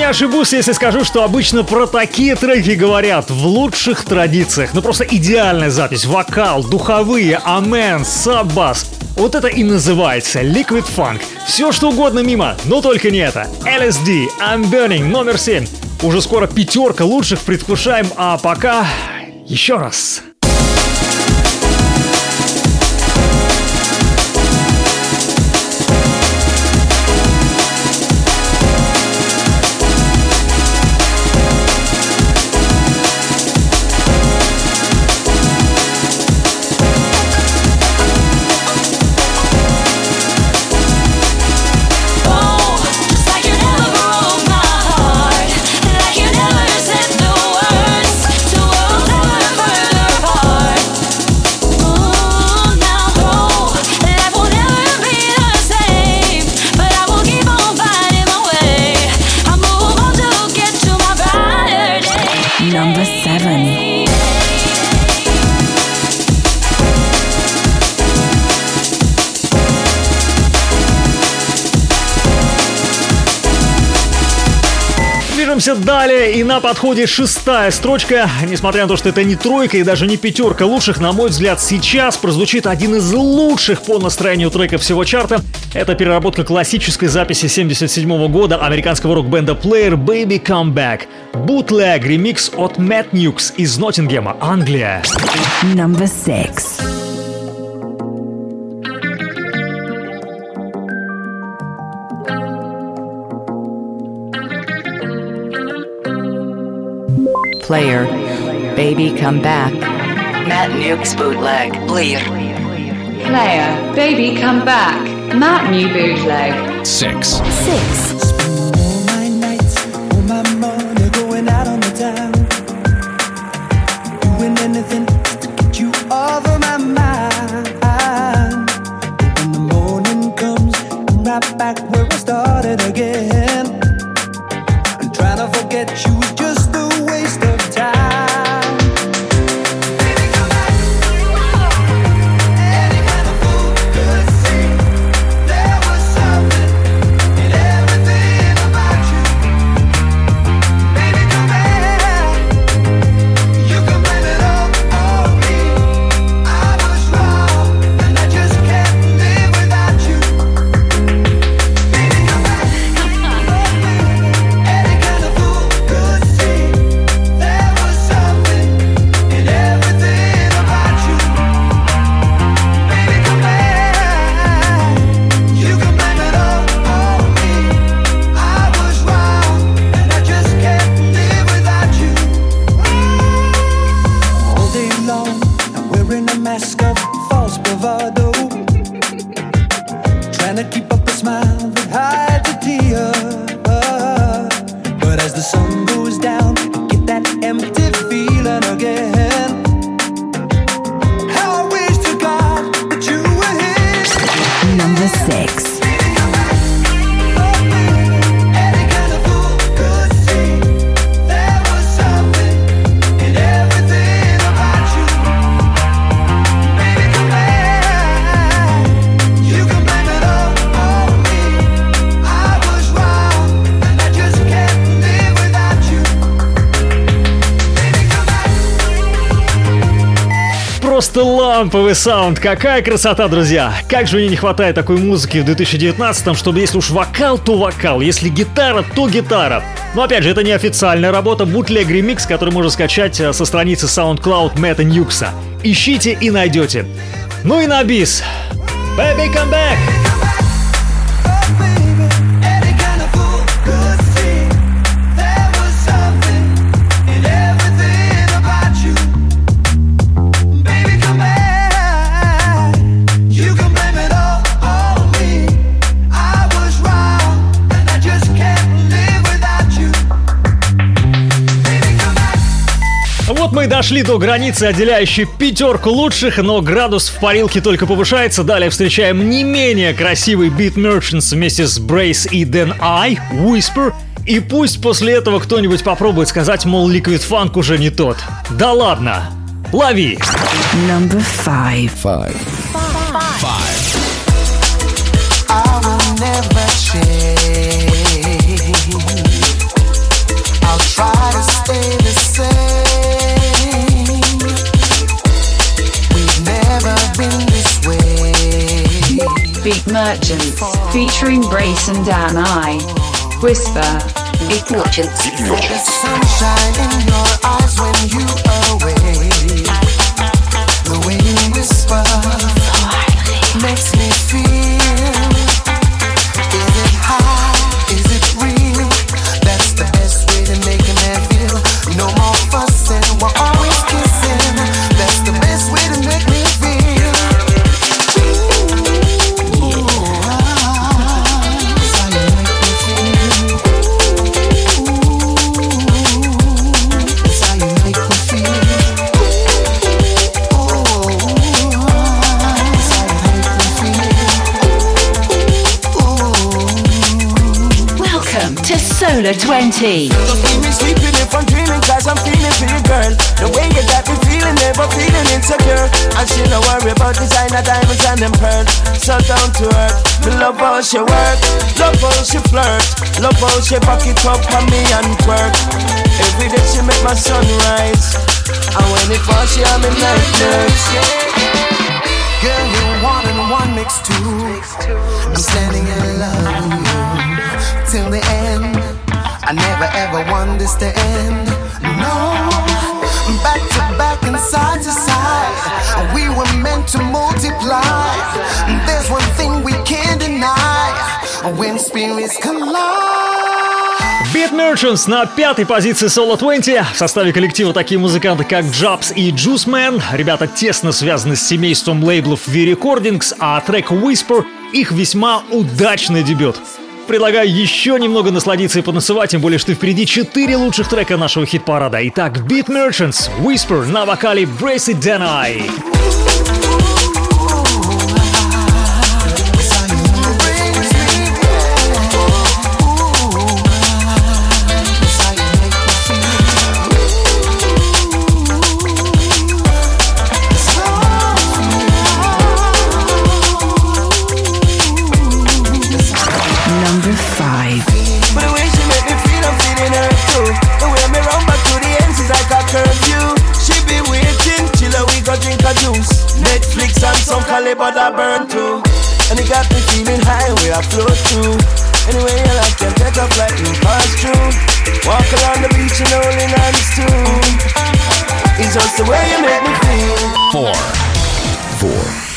ошибусь, если скажу, что обычно про такие треки говорят в лучших традициях. Ну просто идеальная запись, вокал, духовые, амен, саббас. Вот это и называется Liquid Funk. Все что угодно мимо, но только не это. LSD, I'm Burning, номер 7. Уже скоро пятерка лучших предвкушаем, а пока еще раз. Движемся далее, и на подходе шестая строчка. Несмотря на то, что это не тройка и даже не пятерка лучших, на мой взгляд, сейчас прозвучит один из лучших по настроению треков всего чарта. Это переработка классической записи 77 года американского рок-бенда Player Baby Come Back. Bootleg ремикс от Мэтт Ньюкс из Ноттингема, Англия. Number six. Player, baby, come back. Matt Nuke's bootleg. Bleer. Player, baby, come back. Matt New bootleg. Six. Six. Ламповый саунд. Какая красота, друзья. Как же мне не хватает такой музыки в 2019-м, чтобы если уж вокал, то вокал, если гитара, то гитара. Но опять же, это не официальная работа, бутлег ремикс, который можно скачать э, со страницы SoundCloud Мэтта Ньюкса. Ищите и найдете. Ну и на бис. Baby, come back! Дошли до границы, отделяющей пятерку лучших, но градус в парилке только повышается. Далее встречаем не менее красивый Beat Merchants вместе с Brace и Then I, Whisper. И пусть после этого кто-нибудь попробует сказать, мол, Liquid Funk уже не тот. Да ладно, лови! Number five. Five. Merchants, featuring Brace and Dan I. Whisper. Beat Merchants. The sunshine in your eyes when you away. The way you whisper makes Solar 20. Don't keep me sleeping if I'm dreaming Cause I'm feeling for you girl The way you got me feeling Never feeling insecure And she no worry about designer diamonds and them pearls so down to earth. Me love how she work, love how she flirt, love how she back it up on me and twerk. Every day she make my sunrise, and when it falls she have me night nurse. Girl, you're one and one makes two. I'm standing in love with you till the end. I never ever understand. No, back to back and side to side. We were meant to multiply. There's one thing we can't deny. When spirits collide. Beat Merchants на пятой позиции Solo 20. В составе коллектива такие музыканты, как Jobs и Juice Man. Ребята тесно связаны с семейством лейблов V-Recordings, а трек Whisper — их весьма удачный дебют. Предлагаю еще немного насладиться и потанцевать, тем более, что впереди четыре лучших трека нашего хит-парада. Итак, Beat Merchants, Whisper на вокале Brace It Denai. Some caliber that burn through. And it got me feeling high where I float through. Anyway, I like can take a flight and pass through. Walk along the beach and holding hands too. It's just the way you make me feel. Four. Four.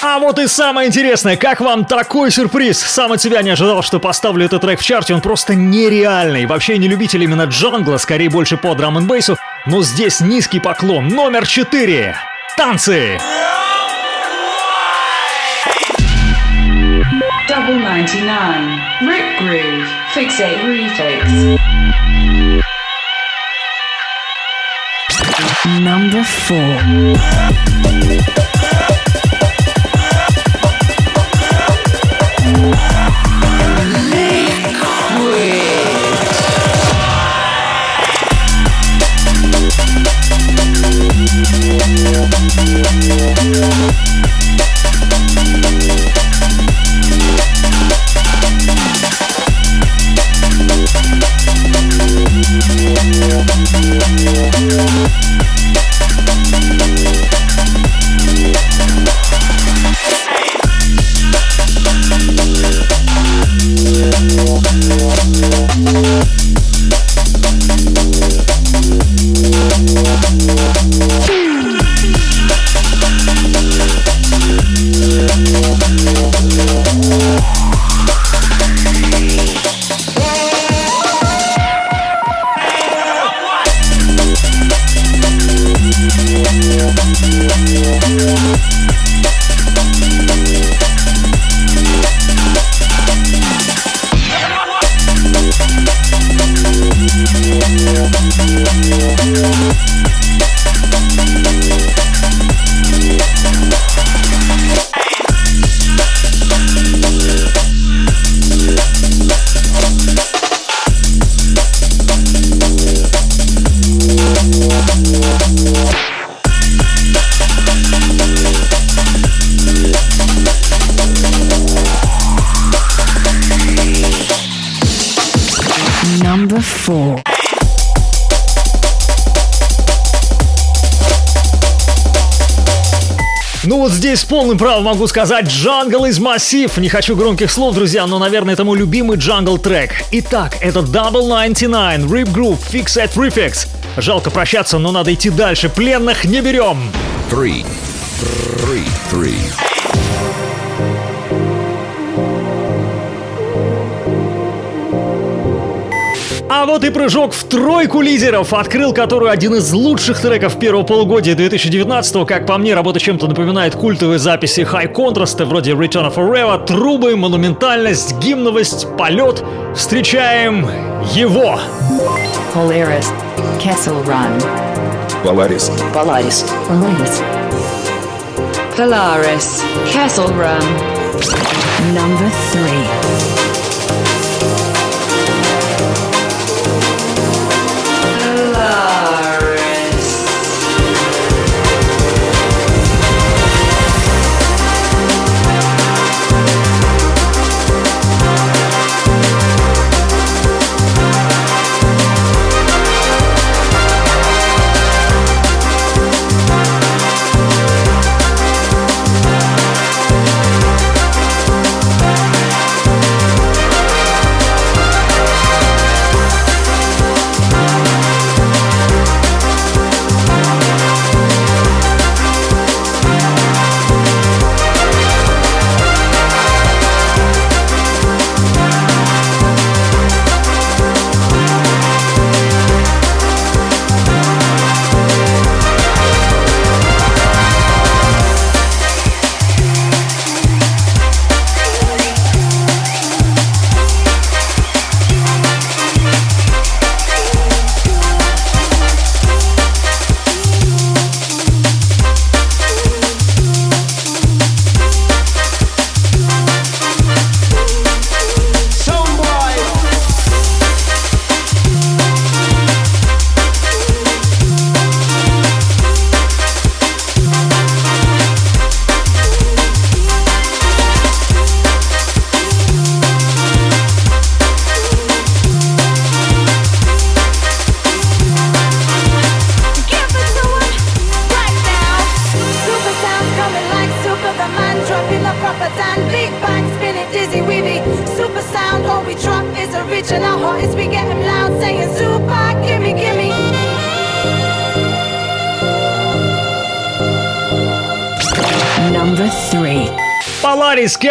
А вот и самое интересное, как вам такой сюрприз? Сам от себя не ожидал, что поставлю этот трек в чарте, он просто нереальный. Вообще не любитель именно джангла, скорее больше по драм н бейсу но здесь низкий поклон, номер 4. Танцы! Number 4. Полным могу сказать «Jungle is massive». Не хочу громких слов, друзья, но, наверное, это мой любимый jungle трек. Итак, это Double 99, Rip Groove, Fix at Refix. Жалко прощаться, но надо идти дальше. Пленных не берем. Three. Three. Three. Вот и прыжок в тройку лидеров, открыл которую один из лучших треков первого полугодия 2019 Как по мне, работа чем-то напоминает культовые записи High Contrast а вроде Return of Forever, трубы, монументальность, гимновость, полет. Встречаем его. Polaris. Kessel Run. Polaris. Polaris. Polaris. Polaris. Kessel Run. Number three.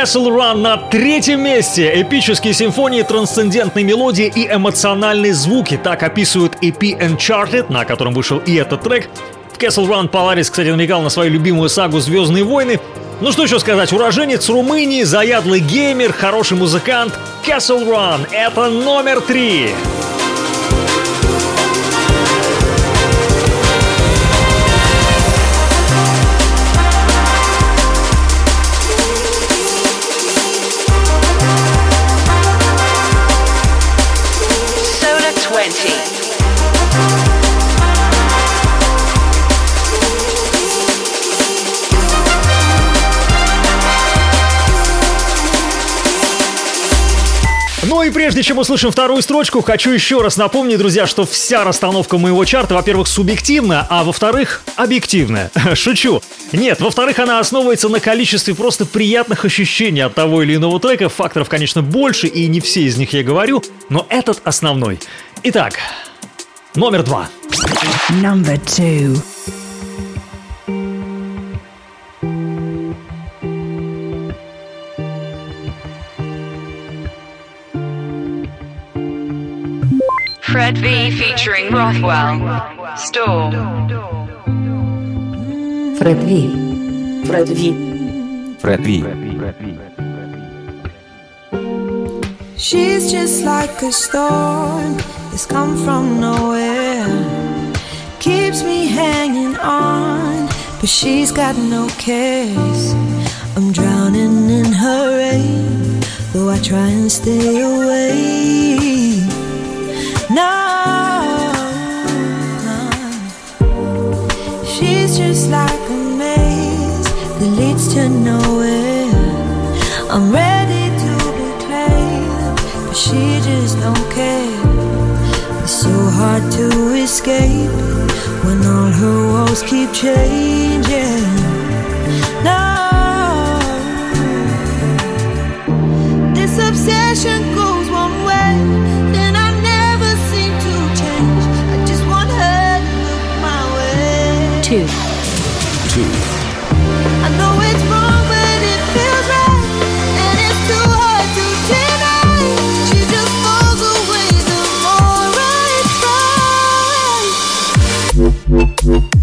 Castle Run на третьем месте. Эпические симфонии, трансцендентные мелодии и эмоциональные звуки. Так описывают EP Uncharted, на котором вышел и этот трек. В Castle Run Polaris, кстати, намекал на свою любимую сагу «Звездные войны». Ну что еще сказать, уроженец Румынии, заядлый геймер, хороший музыкант. Castle Run — это номер три. Solar прежде чем услышим вторую строчку, хочу еще раз напомнить, друзья, что вся расстановка моего чарта, во-первых, субъективна, а во-вторых, объективная. Шучу. Нет, во-вторых, она основывается на количестве просто приятных ощущений от того или иного трека. Факторов, конечно, больше, и не все из них я говорю, но этот основной. Итак, номер два. Number two. featuring Rothwell. Storm. Fred V. Fred V. Fred V. She's just like a storm that's come from nowhere. Keeps me hanging on, but she's got no cares. I'm drowning in her rain, though I try and stay away obsession goes one way, Two. Two. I know it's wrong, but it feels right, and it's too hard to deny. She just falls away the more I try.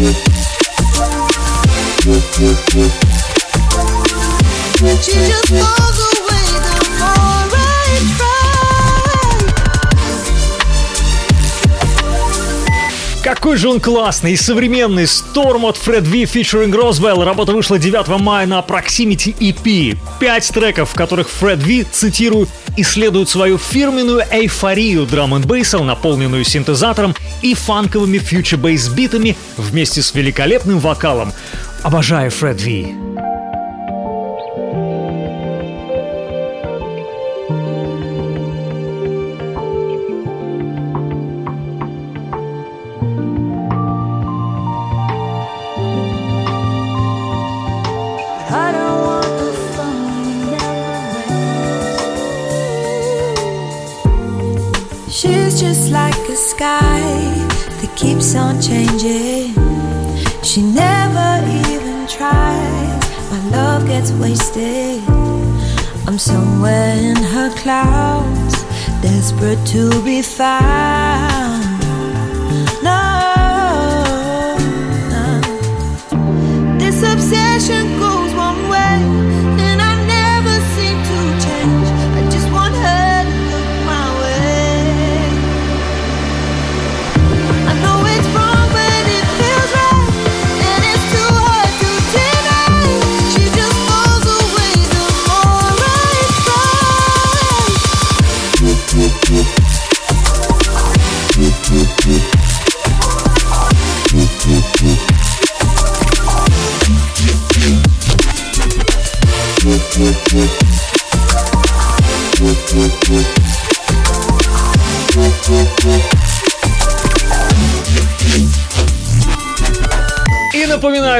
Thank you. Какой же он классный и современный Storm от Fred V featuring Roswell. Работа вышла 9 мая на Proximity EP. Пять треков, в которых Fred V, цитирую, исследует свою фирменную эйфорию драм н наполненную синтезатором и фанковыми фьючер-бейс битами вместе с великолепным вокалом. Обожаю Фред Ви. Sky that keeps on changing. She never even tries. My love gets wasted. I'm somewhere in her clouds, desperate to be found. No, no. This obsession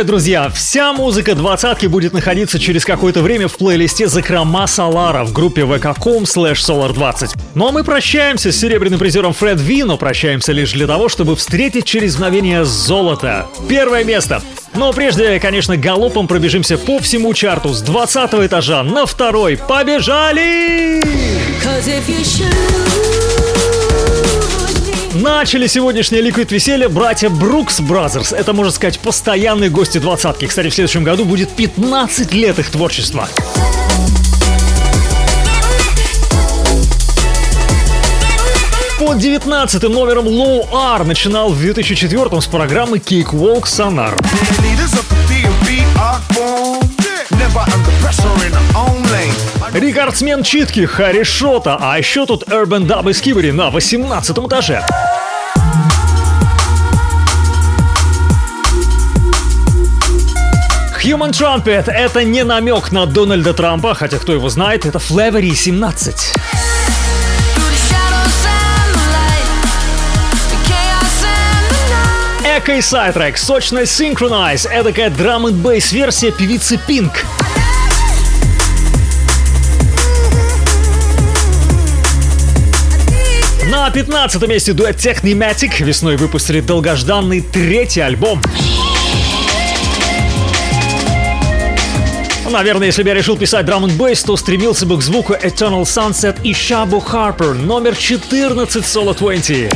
Напоминаю, друзья, вся музыка двадцатки будет находиться через какое-то время в плейлисте «Закрома Солара» в группе vk.com slash solar20. Ну а мы прощаемся с серебряным призером Фред Ви, но прощаемся лишь для того, чтобы встретить через мгновение золото. Первое место. Но прежде, конечно, галопом пробежимся по всему чарту с 20 этажа на второй. Побежали! Начали сегодняшнее Liquid веселье братья Brookes Brothers. Это, можно сказать, постоянные гости двадцатки. Кстати, в следующем году будет 15 лет их творчества. Под 19 номером Low R начинал в 2004 с программы Cakewalk Sonar. Рекордсмен читки Harry Shotta, а еще тут Urban Dub из Кибери на 18 этаже. Human Trumpet — это не намек на Дональда Трампа, хотя кто его знает, это Flavor 17. И сайтрек, сочная Synchronize, эдакая драм н бейс версия певицы Pink. На 15 месте дуэт Technimatic весной выпустили долгожданный третий альбом. Наверное, если бы я решил писать драм н бейс, то стремился бы к звуку Eternal Sunset и Шабу Харпер, номер 14 Solo 20.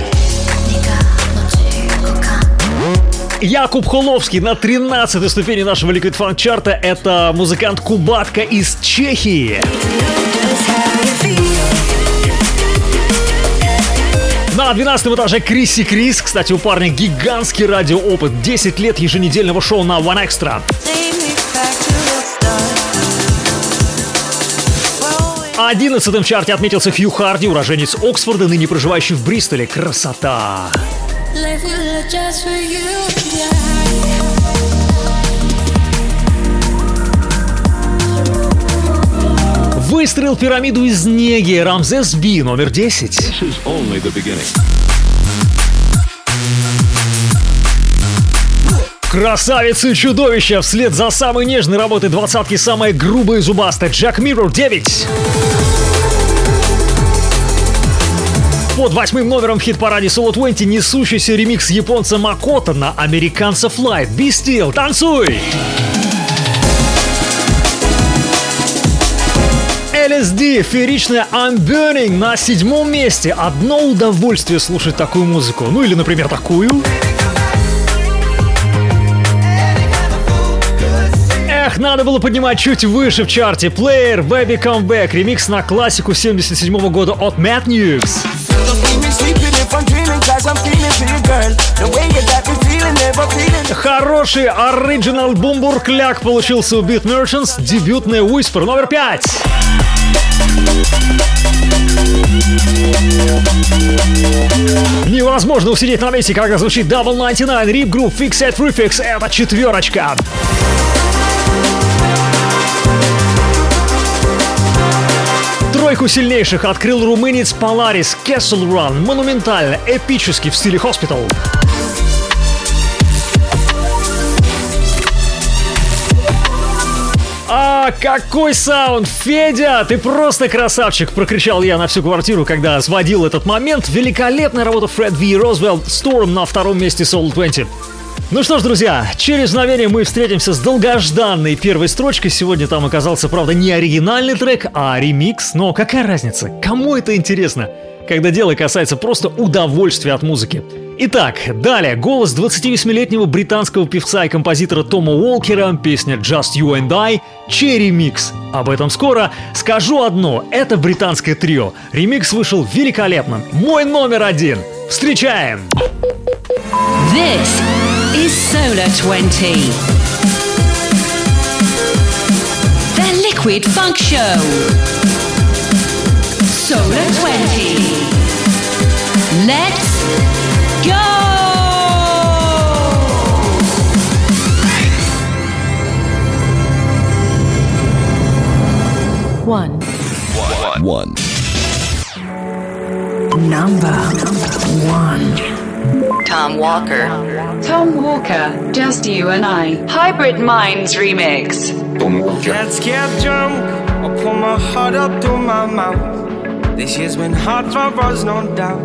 Якуб Холовский на 13 ступени нашего Liquid Funk чарта. Это музыкант Кубатка из Чехии. На 12 этаже Криси Крис. Кстати, у парня гигантский радиоопыт. 10 лет еженедельного шоу на One Extra. Одиннадцатым в чарте отметился Хью Харди, уроженец Оксфорда, ныне проживающий в Бристоле. Красота! Выстроил пирамиду из неги Рамзес Би номер 10. This is only the beginning. Красавицы и чудовища вслед за самой нежной работой двадцатки самая грубая и зубастая Джек Миррор 9. Под восьмым номером в хит-параде Solo 20 несущийся ремикс японца Макото на американца Flight. Be Still, танцуй! LSD, фееричная I'm Burning на седьмом месте. Одно удовольствие слушать такую музыку. Ну или, например, такую. Эх, надо было поднимать чуть выше в чарте. Player, Baby Come Back, ремикс на классику 77 года от Matt Nukes. Хороший оригинал бумбуркляк получился у Beat Merchants, дебютная Whisper номер 5. Невозможно усидеть на месте, когда звучит Double 99, Rip Group, Fixed Prefix, это четверочка. Тройку сильнейших открыл румынец Polaris Castle Run, монументально, эпически в стиле Hospital. А какой саунд! Федя, ты просто красавчик! Прокричал я на всю квартиру, когда сводил этот момент. Великолепная работа Фред Ви Розвелл Storm на втором месте Soul 20. Ну что ж, друзья, через мгновение мы встретимся с долгожданной первой строчкой. Сегодня там оказался, правда, не оригинальный трек, а ремикс. Но какая разница? Кому это интересно? Когда дело касается просто удовольствия от музыки. Итак, далее голос 28-летнего британского певца и композитора Тома Уолкера, песня Just You and I, чей ремикс. Об этом скоро. Скажу одно, это британское трио. Ремикс вышел великолепным. Мой номер один. Встречаем! This is Solar 20. The Liquid Funk Show. Solar 20. Let's go! One. One. One. Number one. Tom Walker. Tom Walker, just you and I. Hybrid Minds remix. Let's get drunk. I'll pull my heart up to my mouth. This year's been hard for us, no doubt.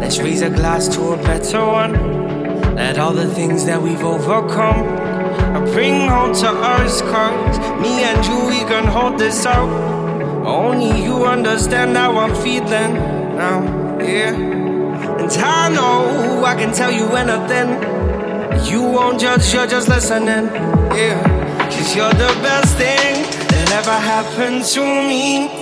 Let's raise a glass to a better one. Let all the things that we've overcome bring home to us, cause me and you, we can hold this out. Only you understand how I'm feeling now, yeah. And I know I can tell you anything. You won't judge, you're just listening, yeah. Cause you're the best thing that ever happened to me.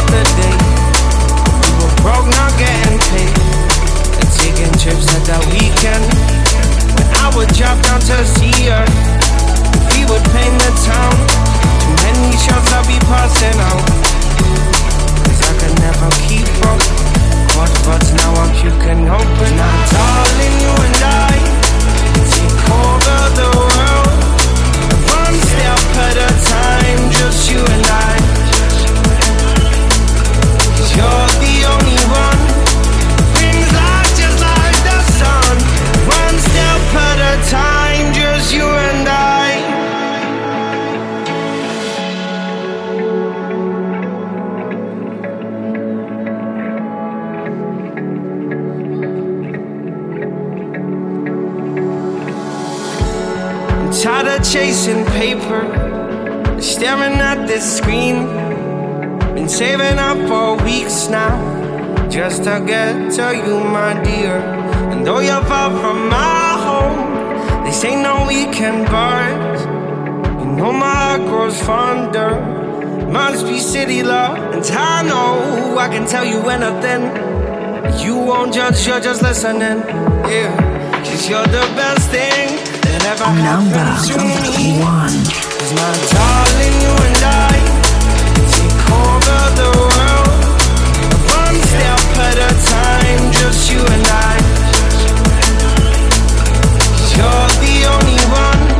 trips at that weekend. When I would drop down to see her, we would paint the town. Too many shots I'll be passing out. Cause I could never keep up. But, but now I'm puking open. Now, darling, you and I take over the world. One step at a time, just you and I. Cause you're the chasing paper, staring at this screen. Been saving up for weeks now, just to get to you, my dear. And though you're far from my home, they say no weekend bars. You know my heart grows fonder. Must be city love, and I know I can tell you anything. You won't judge, you're just listening. Yeah, cause you're the best thing that ever happened. Cause my darling, you and I take over the world. One step at a time, just you and I. Cause you're the only one.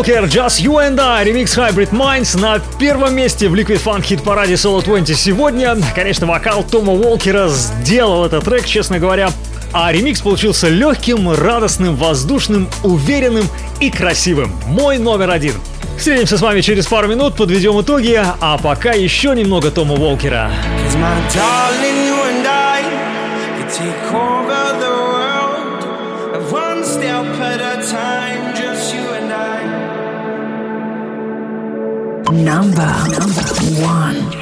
Уолкер, Just You and I, ремикс Hybrid Minds на первом месте в Liquid Funk Hit параде Solo 20 сегодня. Конечно, вокал Тома Уолкера сделал этот трек, честно говоря. А ремикс получился легким, радостным, воздушным, уверенным и красивым. Мой номер один. Встретимся с вами через пару минут, подведем итоги, а пока еще немного Тома Уолкера. Cause my Number, number one.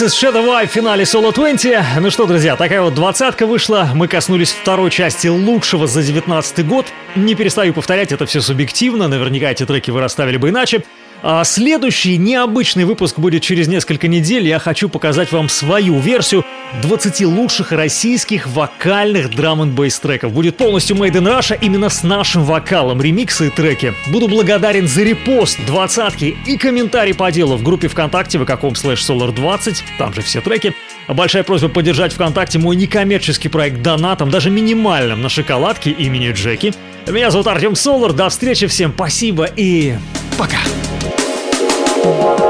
Roll Pieces Shadow Eye в финале Solo 20. Ну что, друзья, такая вот двадцатка вышла. Мы коснулись второй части лучшего за 19 год. Не перестаю повторять, это все субъективно. Наверняка эти треки вы расставили бы иначе. А следующий необычный выпуск будет через несколько недель. Я хочу показать вам свою версию 20 лучших российских вокальных драм н бейс треков. Будет полностью Made in Russia именно с нашим вокалом, ремиксы и треки. Буду благодарен за репост, двадцатки и комментарий по делу в группе ВКонтакте vk.com slash solar20, там же все треки. Большая просьба поддержать ВКонтакте мой некоммерческий проект донатом, даже минимальным, на шоколадке имени Джеки. Меня зовут Артем Солар, до встречи всем, спасибо и пока! Eu não